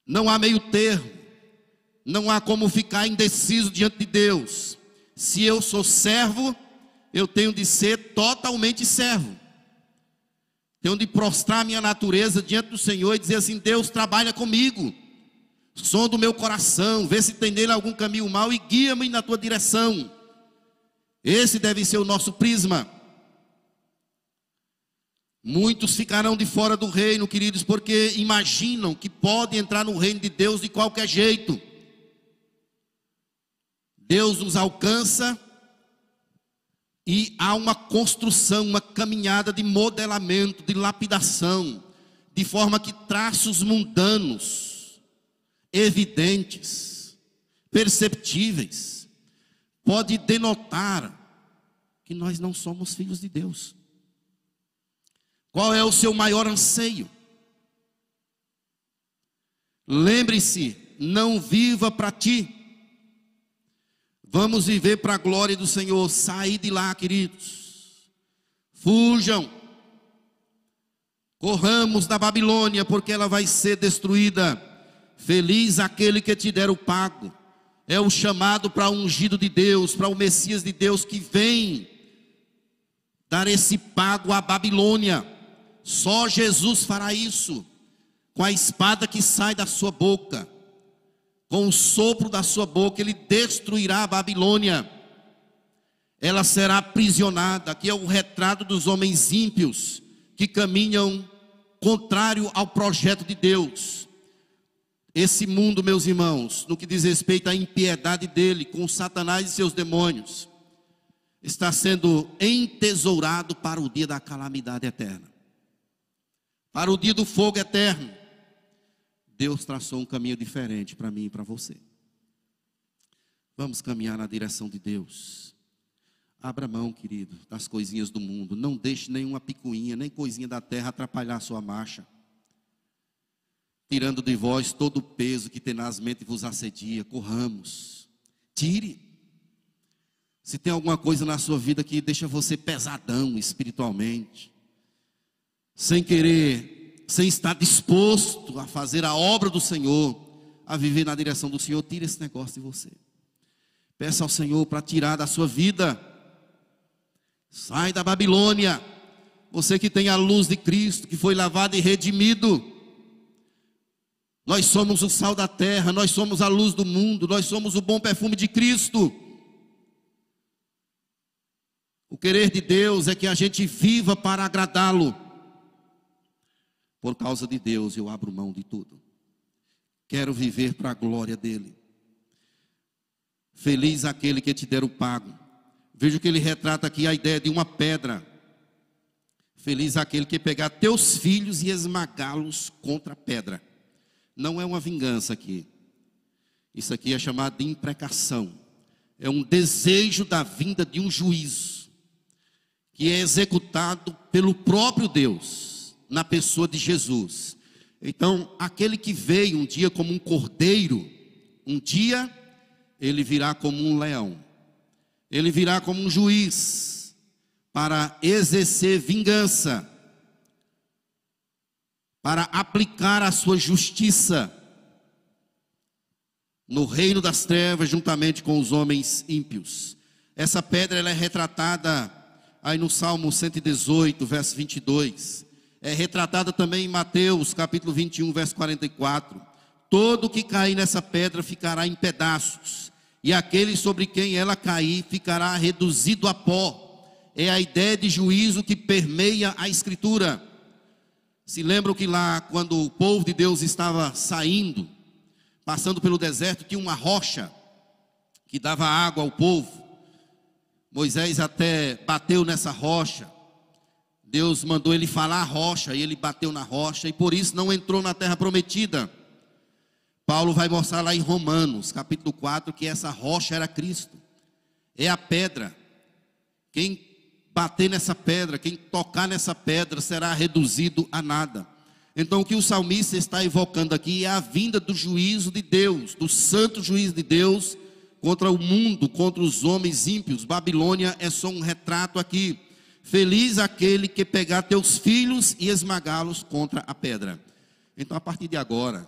Não há meio termo. Não há como ficar indeciso diante de Deus. Se eu sou servo, eu tenho de ser totalmente servo. Tenho de prostrar minha natureza diante do Senhor e dizer assim: Deus trabalha comigo. Som do meu coração, vê se tem nele algum caminho mau e guia-me na tua direção. Esse deve ser o nosso prisma. Muitos ficarão de fora do reino, queridos, porque imaginam que podem entrar no reino de Deus de qualquer jeito. Deus nos alcança e há uma construção, uma caminhada de modelamento, de lapidação, de forma que traços mundanos, evidentes, perceptíveis, pode denotar que nós não somos filhos de Deus. Qual é o seu maior anseio? Lembre-se, não viva para ti, Vamos viver para a glória do Senhor. Sair de lá, queridos. Fujam. Corramos da Babilônia, porque ela vai ser destruída. Feliz aquele que te der o pago. É o chamado para o ungido de Deus, para o Messias de Deus que vem dar esse pago à Babilônia. Só Jesus fará isso, com a espada que sai da sua boca com o sopro da sua boca, ele destruirá a Babilônia. Ela será aprisionada. Aqui é o retrato dos homens ímpios que caminham contrário ao projeto de Deus. Esse mundo, meus irmãos, no que diz respeito à impiedade dele com Satanás e seus demônios, está sendo entesourado para o dia da calamidade eterna, para o dia do fogo eterno. Deus traçou um caminho diferente para mim e para você. Vamos caminhar na direção de Deus. Abra mão, querido, das coisinhas do mundo. Não deixe nenhuma picuinha, nem coisinha da terra atrapalhar a sua marcha. Tirando de vós todo o peso que tenazmente vos assedia. Corramos. Tire. Se tem alguma coisa na sua vida que deixa você pesadão espiritualmente, sem querer sem estar disposto a fazer a obra do Senhor, a viver na direção do Senhor, tira esse negócio de você. Peça ao Senhor para tirar da sua vida. Sai da Babilônia. Você que tem a luz de Cristo, que foi lavado e redimido. Nós somos o sal da terra, nós somos a luz do mundo, nós somos o bom perfume de Cristo. O querer de Deus é que a gente viva para agradá-lo. Por causa de Deus, eu abro mão de tudo. Quero viver para a glória dele. Feliz aquele que te der o pago. Veja que ele retrata aqui a ideia de uma pedra. Feliz aquele que pegar teus filhos e esmagá-los contra a pedra. Não é uma vingança aqui. Isso aqui é chamado de imprecação. É um desejo da vinda de um juízo que é executado pelo próprio Deus na pessoa de Jesus. Então, aquele que veio um dia como um cordeiro, um dia ele virá como um leão. Ele virá como um juiz para exercer vingança, para aplicar a sua justiça no reino das trevas juntamente com os homens ímpios. Essa pedra ela é retratada aí no Salmo 118, verso 22 é retratada também em Mateus, capítulo 21, verso 44. Todo que cair nessa pedra ficará em pedaços, e aquele sobre quem ela cair ficará reduzido a pó. É a ideia de juízo que permeia a Escritura. Se lembram que lá, quando o povo de Deus estava saindo, passando pelo deserto, tinha uma rocha que dava água ao povo. Moisés até bateu nessa rocha, Deus mandou ele falar a rocha, e ele bateu na rocha, e por isso não entrou na terra prometida. Paulo vai mostrar lá em Romanos, capítulo 4, que essa rocha era Cristo, é a pedra. Quem bater nessa pedra, quem tocar nessa pedra, será reduzido a nada. Então, o que o salmista está evocando aqui é a vinda do juízo de Deus, do santo juízo de Deus contra o mundo, contra os homens ímpios. Babilônia é só um retrato aqui. Feliz aquele que pegar teus filhos e esmagá-los contra a pedra. Então, a partir de agora,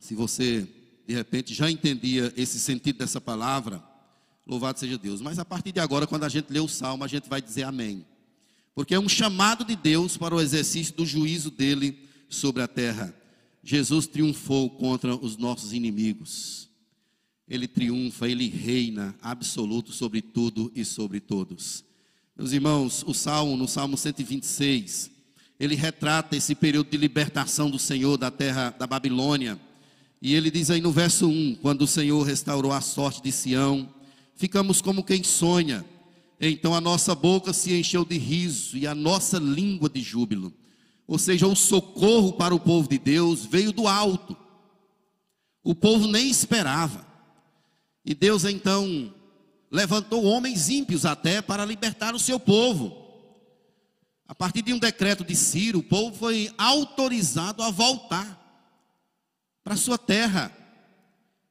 se você de repente já entendia esse sentido dessa palavra, louvado seja Deus. Mas a partir de agora, quando a gente lê o salmo, a gente vai dizer amém. Porque é um chamado de Deus para o exercício do juízo dele sobre a terra. Jesus triunfou contra os nossos inimigos. Ele triunfa, ele reina absoluto sobre tudo e sobre todos. Meus irmãos, o salmo, no salmo 126, ele retrata esse período de libertação do Senhor da terra da Babilônia. E ele diz aí no verso 1: quando o Senhor restaurou a sorte de Sião, ficamos como quem sonha. Então a nossa boca se encheu de riso e a nossa língua de júbilo. Ou seja, o socorro para o povo de Deus veio do alto. O povo nem esperava. E Deus então levantou homens ímpios até para libertar o seu povo. A partir de um decreto de Ciro, o povo foi autorizado a voltar para sua terra.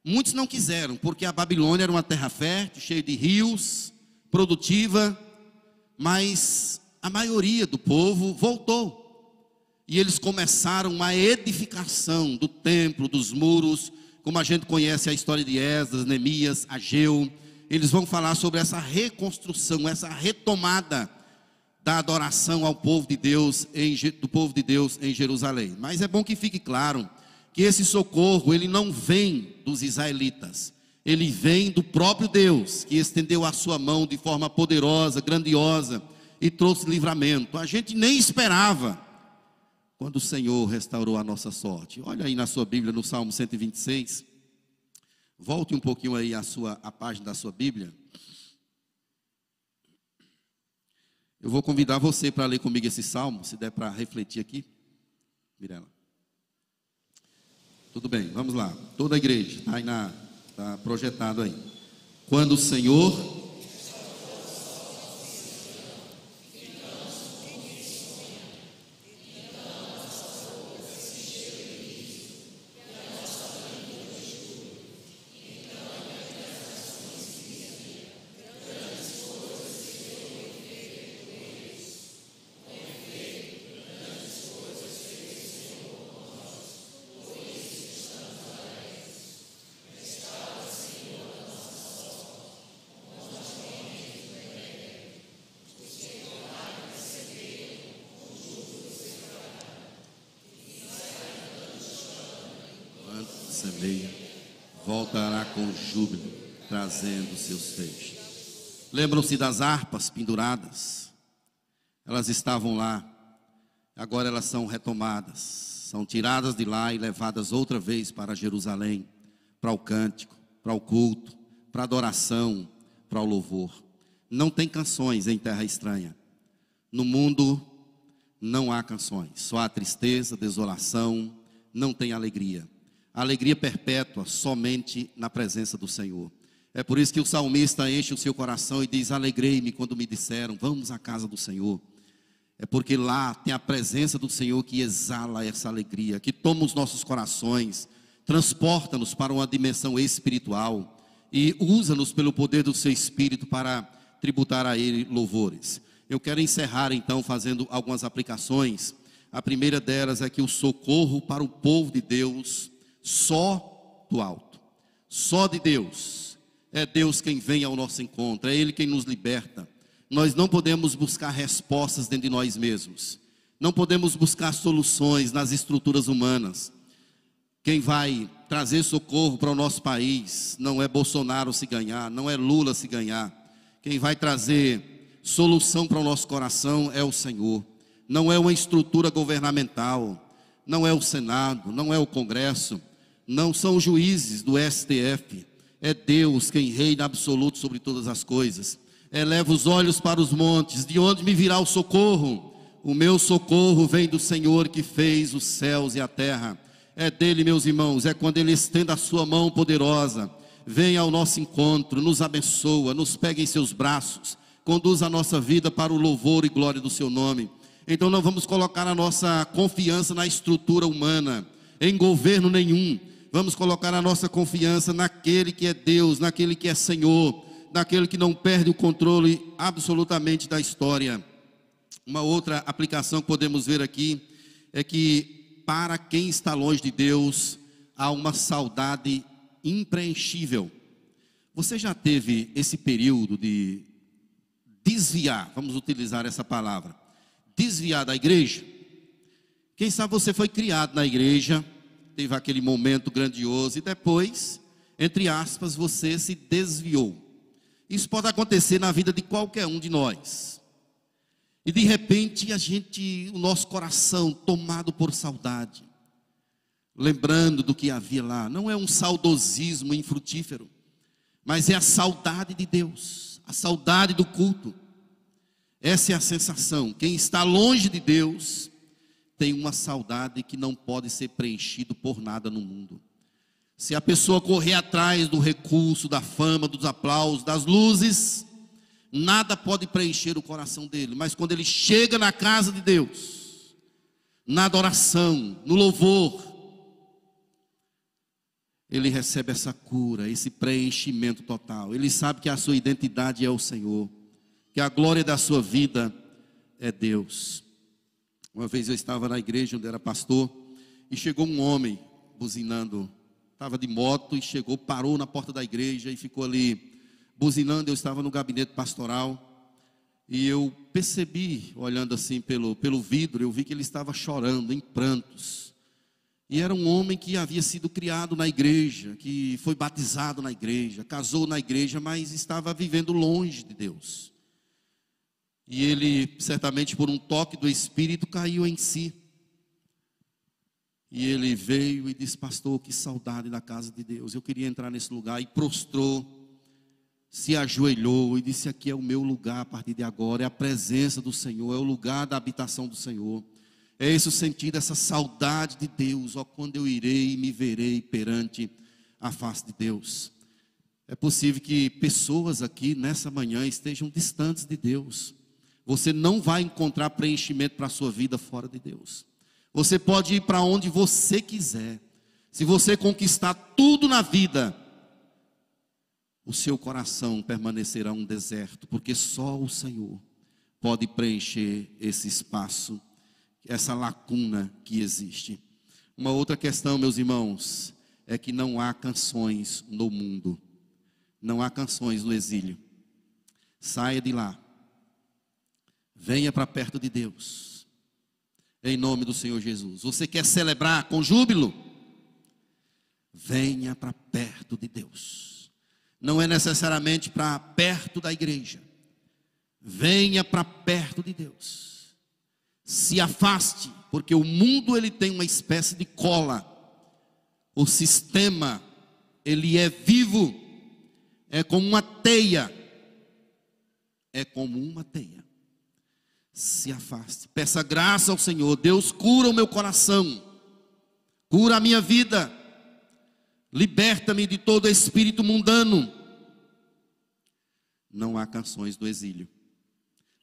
Muitos não quiseram, porque a Babilônia era uma terra fértil, cheia de rios, produtiva, mas a maioria do povo voltou. E eles começaram uma edificação do templo, dos muros, como a gente conhece a história de Esdras, Neemias, Ageu. Eles vão falar sobre essa reconstrução, essa retomada da adoração ao povo de Deus, em, do povo de Deus em Jerusalém. Mas é bom que fique claro que esse socorro ele não vem dos israelitas, ele vem do próprio Deus, que estendeu a sua mão de forma poderosa, grandiosa e trouxe livramento. A gente nem esperava quando o Senhor restaurou a nossa sorte. Olha aí na sua Bíblia, no Salmo 126. Volte um pouquinho aí a sua a página da sua Bíblia. Eu vou convidar você para ler comigo esse salmo, se der para refletir aqui. Mirela. Tudo bem, vamos lá. Toda a igreja, está tá projetado aí. Quando o Senhor semeia, voltará com júbilo, trazendo seus feixes. Lembram-se das harpas penduradas? Elas estavam lá, agora elas são retomadas, são tiradas de lá e levadas outra vez para Jerusalém, para o cântico, para o culto, para a adoração, para o louvor. Não tem canções em terra estranha. No mundo não há canções, só há tristeza, desolação, não tem alegria alegria perpétua somente na presença do Senhor. É por isso que o salmista enche o seu coração e diz: Alegrei-me quando me disseram, vamos à casa do Senhor. É porque lá tem a presença do Senhor que exala essa alegria, que toma os nossos corações, transporta-nos para uma dimensão espiritual e usa-nos pelo poder do seu espírito para tributar a Ele louvores. Eu quero encerrar então fazendo algumas aplicações. A primeira delas é que o socorro para o povo de Deus só do alto, só de Deus. É Deus quem vem ao nosso encontro, é Ele quem nos liberta. Nós não podemos buscar respostas dentro de nós mesmos, não podemos buscar soluções nas estruturas humanas. Quem vai trazer socorro para o nosso país não é Bolsonaro se ganhar, não é Lula se ganhar. Quem vai trazer solução para o nosso coração é o Senhor. Não é uma estrutura governamental, não é o Senado, não é o Congresso, não são juízes do STF, é Deus quem reina absoluto sobre todas as coisas. Eleva os olhos para os montes, de onde me virá o socorro? O meu socorro vem do Senhor que fez os céus e a terra. É dele, meus irmãos, é quando ele estende a sua mão poderosa, vem ao nosso encontro, nos abençoa, nos pega em seus braços, conduz a nossa vida para o louvor e glória do seu nome. Então não vamos colocar a nossa confiança na estrutura humana, em governo nenhum. Vamos colocar a nossa confiança naquele que é Deus, naquele que é Senhor, naquele que não perde o controle absolutamente da história. Uma outra aplicação que podemos ver aqui é que para quem está longe de Deus, há uma saudade impreenchível. Você já teve esse período de desviar, vamos utilizar essa palavra, desviar da igreja? Quem sabe você foi criado na igreja, teve aquele momento grandioso e depois, entre aspas, você se desviou. Isso pode acontecer na vida de qualquer um de nós. E de repente a gente, o nosso coração tomado por saudade, lembrando do que havia lá, não é um saudosismo infrutífero, mas é a saudade de Deus, a saudade do culto. Essa é a sensação. Quem está longe de Deus tem uma saudade que não pode ser preenchido por nada no mundo. Se a pessoa correr atrás do recurso, da fama, dos aplausos, das luzes, nada pode preencher o coração dele. Mas quando ele chega na casa de Deus, na adoração, no louvor, ele recebe essa cura, esse preenchimento total. Ele sabe que a sua identidade é o Senhor, que a glória da sua vida é Deus. Uma vez eu estava na igreja onde era pastor e chegou um homem buzinando estava de moto e chegou, parou na porta da igreja e ficou ali buzinando. Eu estava no gabinete pastoral e eu percebi, olhando assim pelo, pelo vidro, eu vi que ele estava chorando, em prantos. E era um homem que havia sido criado na igreja, que foi batizado na igreja, casou na igreja, mas estava vivendo longe de Deus. E ele, certamente por um toque do Espírito, caiu em si. E ele veio e disse: Pastor, que saudade da casa de Deus. Eu queria entrar nesse lugar. E prostrou, se ajoelhou e disse: Aqui é o meu lugar a partir de agora. É a presença do Senhor, é o lugar da habitação do Senhor. É esse o sentido, essa saudade de Deus. Ó, quando eu irei e me verei perante a face de Deus. É possível que pessoas aqui nessa manhã estejam distantes de Deus. Você não vai encontrar preenchimento para a sua vida fora de Deus. Você pode ir para onde você quiser. Se você conquistar tudo na vida, o seu coração permanecerá um deserto, porque só o Senhor pode preencher esse espaço, essa lacuna que existe. Uma outra questão, meus irmãos, é que não há canções no mundo, não há canções no exílio. Saia de lá, venha para perto de Deus em nome do Senhor Jesus. Você quer celebrar com júbilo? Venha para perto de Deus. Não é necessariamente para perto da igreja. Venha para perto de Deus. Se afaste, porque o mundo ele tem uma espécie de cola. O sistema ele é vivo. É como uma teia. É como uma teia se afaste. Peça graça ao Senhor. Deus cura o meu coração, cura a minha vida, liberta-me de todo espírito mundano. Não há canções do exílio.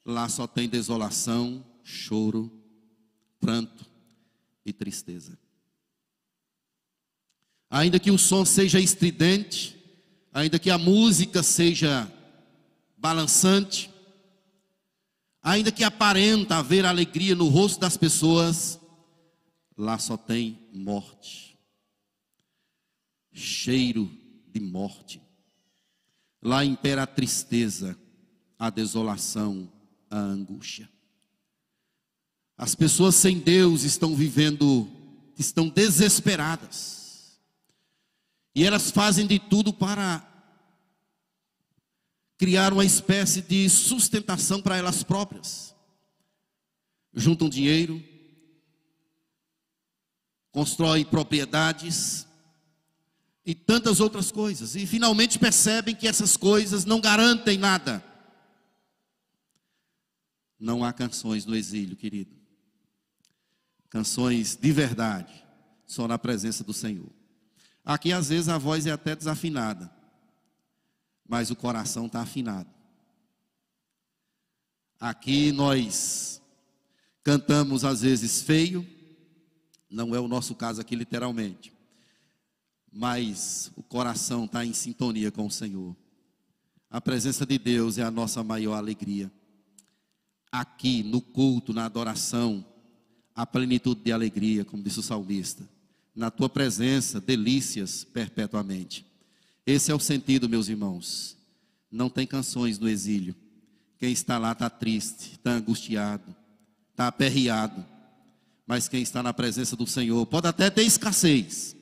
Lá só tem desolação, choro, pranto e tristeza. Ainda que o som seja estridente, ainda que a música seja balançante, ainda que aparenta haver alegria no rosto das pessoas, lá só tem morte, cheiro de morte. Lá impera a tristeza, a desolação, a angústia. As pessoas sem Deus estão vivendo, estão desesperadas. E elas fazem de tudo para criar uma espécie de sustentação para elas próprias. Juntam dinheiro, constroem propriedades e tantas outras coisas, e finalmente percebem que essas coisas não garantem nada. Não há canções no exílio, querido. Canções de verdade, só na presença do Senhor. Aqui às vezes a voz é até desafinada mas o coração está afinado. Aqui nós Cantamos às vezes feio, não é o nosso caso aqui literalmente, mas o coração está em sintonia com o Senhor. A presença de Deus é a nossa maior alegria. Aqui no culto, na adoração, a plenitude de alegria, como disse o salmista. Na tua presença, delícias perpetuamente. Esse é o sentido, meus irmãos. Não tem canções no exílio. Quem está lá está triste, está angustiado, está aperreado. Mas quem está na presença do Senhor pode até ter escassez,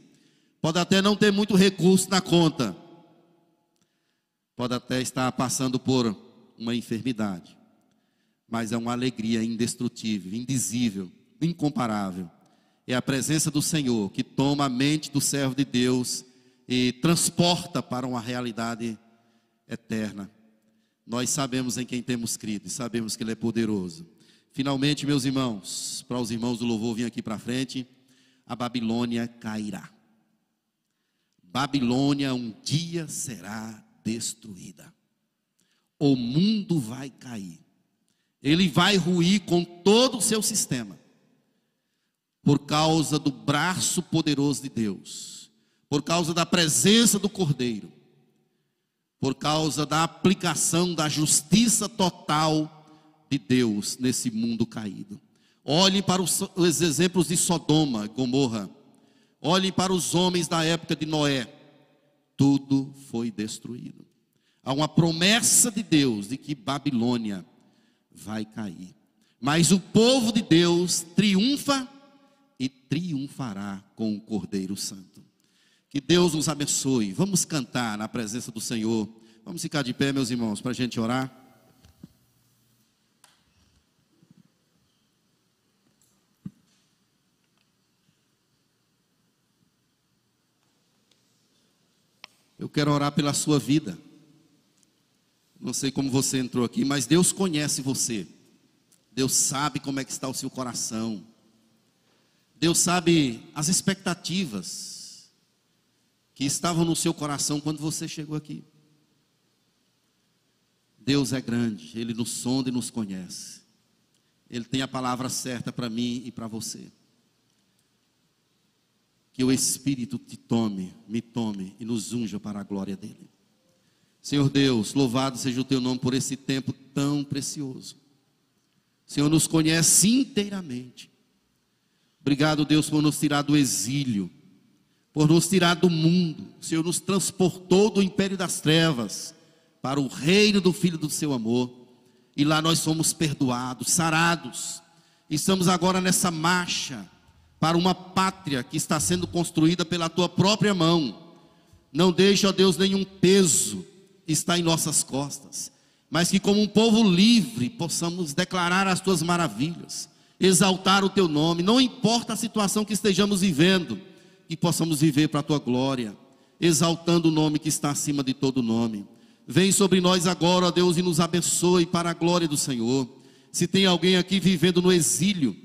pode até não ter muito recurso na conta, pode até estar passando por uma enfermidade, mas é uma alegria indestrutível, indizível, incomparável. É a presença do Senhor que toma a mente do servo de Deus e transporta para uma realidade eterna. Nós sabemos em quem temos crido e sabemos que Ele é poderoso. Finalmente, meus irmãos, para os irmãos do louvor vir aqui para frente, a Babilônia cairá. Babilônia um dia será destruída. O mundo vai cair. Ele vai ruir com todo o seu sistema. Por causa do braço poderoso de Deus. Por causa da presença do Cordeiro. Por causa da aplicação da justiça total de Deus nesse mundo caído. Olhem para os, os exemplos de Sodoma, Gomorra. Olhem para os homens da época de Noé tudo foi destruído. Há uma promessa de Deus de que Babilônia vai cair. Mas o povo de Deus triunfa e triunfará com o Cordeiro Santo. Que Deus nos abençoe. Vamos cantar na presença do Senhor. Vamos ficar de pé, meus irmãos, para a gente orar. Eu quero orar pela sua vida. Não sei como você entrou aqui, mas Deus conhece você. Deus sabe como é que está o seu coração. Deus sabe as expectativas que estavam no seu coração quando você chegou aqui. Deus é grande, Ele nos sonda e nos conhece. Ele tem a palavra certa para mim e para você que o Espírito te tome, me tome e nos unja para a glória dele. Senhor Deus, louvado seja o teu nome por esse tempo tão precioso. Senhor, nos conhece inteiramente. Obrigado, Deus, por nos tirar do exílio, por nos tirar do mundo. O Senhor nos transportou do império das trevas para o reino do Filho do seu amor. E lá nós somos perdoados, sarados. Estamos agora nessa marcha para uma pátria que está sendo construída pela tua própria mão. Não deixe, ó Deus, nenhum peso está em nossas costas, mas que como um povo livre possamos declarar as tuas maravilhas, exaltar o teu nome, não importa a situação que estejamos vivendo, que possamos viver para a tua glória, exaltando o nome que está acima de todo nome. Vem sobre nós agora, ó Deus, e nos abençoe para a glória do Senhor. Se tem alguém aqui vivendo no exílio,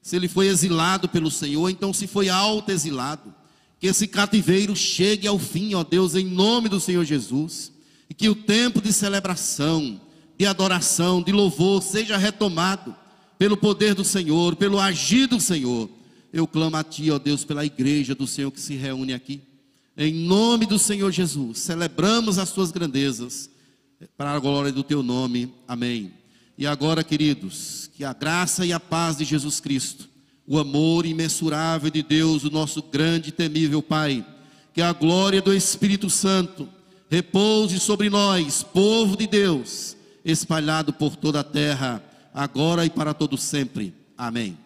se ele foi exilado pelo Senhor, então se foi auto-exilado. Que esse cativeiro chegue ao fim, ó Deus, em nome do Senhor Jesus. E que o tempo de celebração, de adoração, de louvor seja retomado pelo poder do Senhor, pelo agir do Senhor. Eu clamo a Ti, ó Deus, pela igreja do Senhor que se reúne aqui. Em nome do Senhor Jesus, celebramos as Tuas grandezas, para a glória do Teu nome. Amém. E agora, queridos, que a graça e a paz de Jesus Cristo, o amor imensurável de Deus, o nosso grande e temível Pai, que a glória do Espírito Santo repouse sobre nós, povo de Deus, espalhado por toda a terra, agora e para todo sempre. Amém.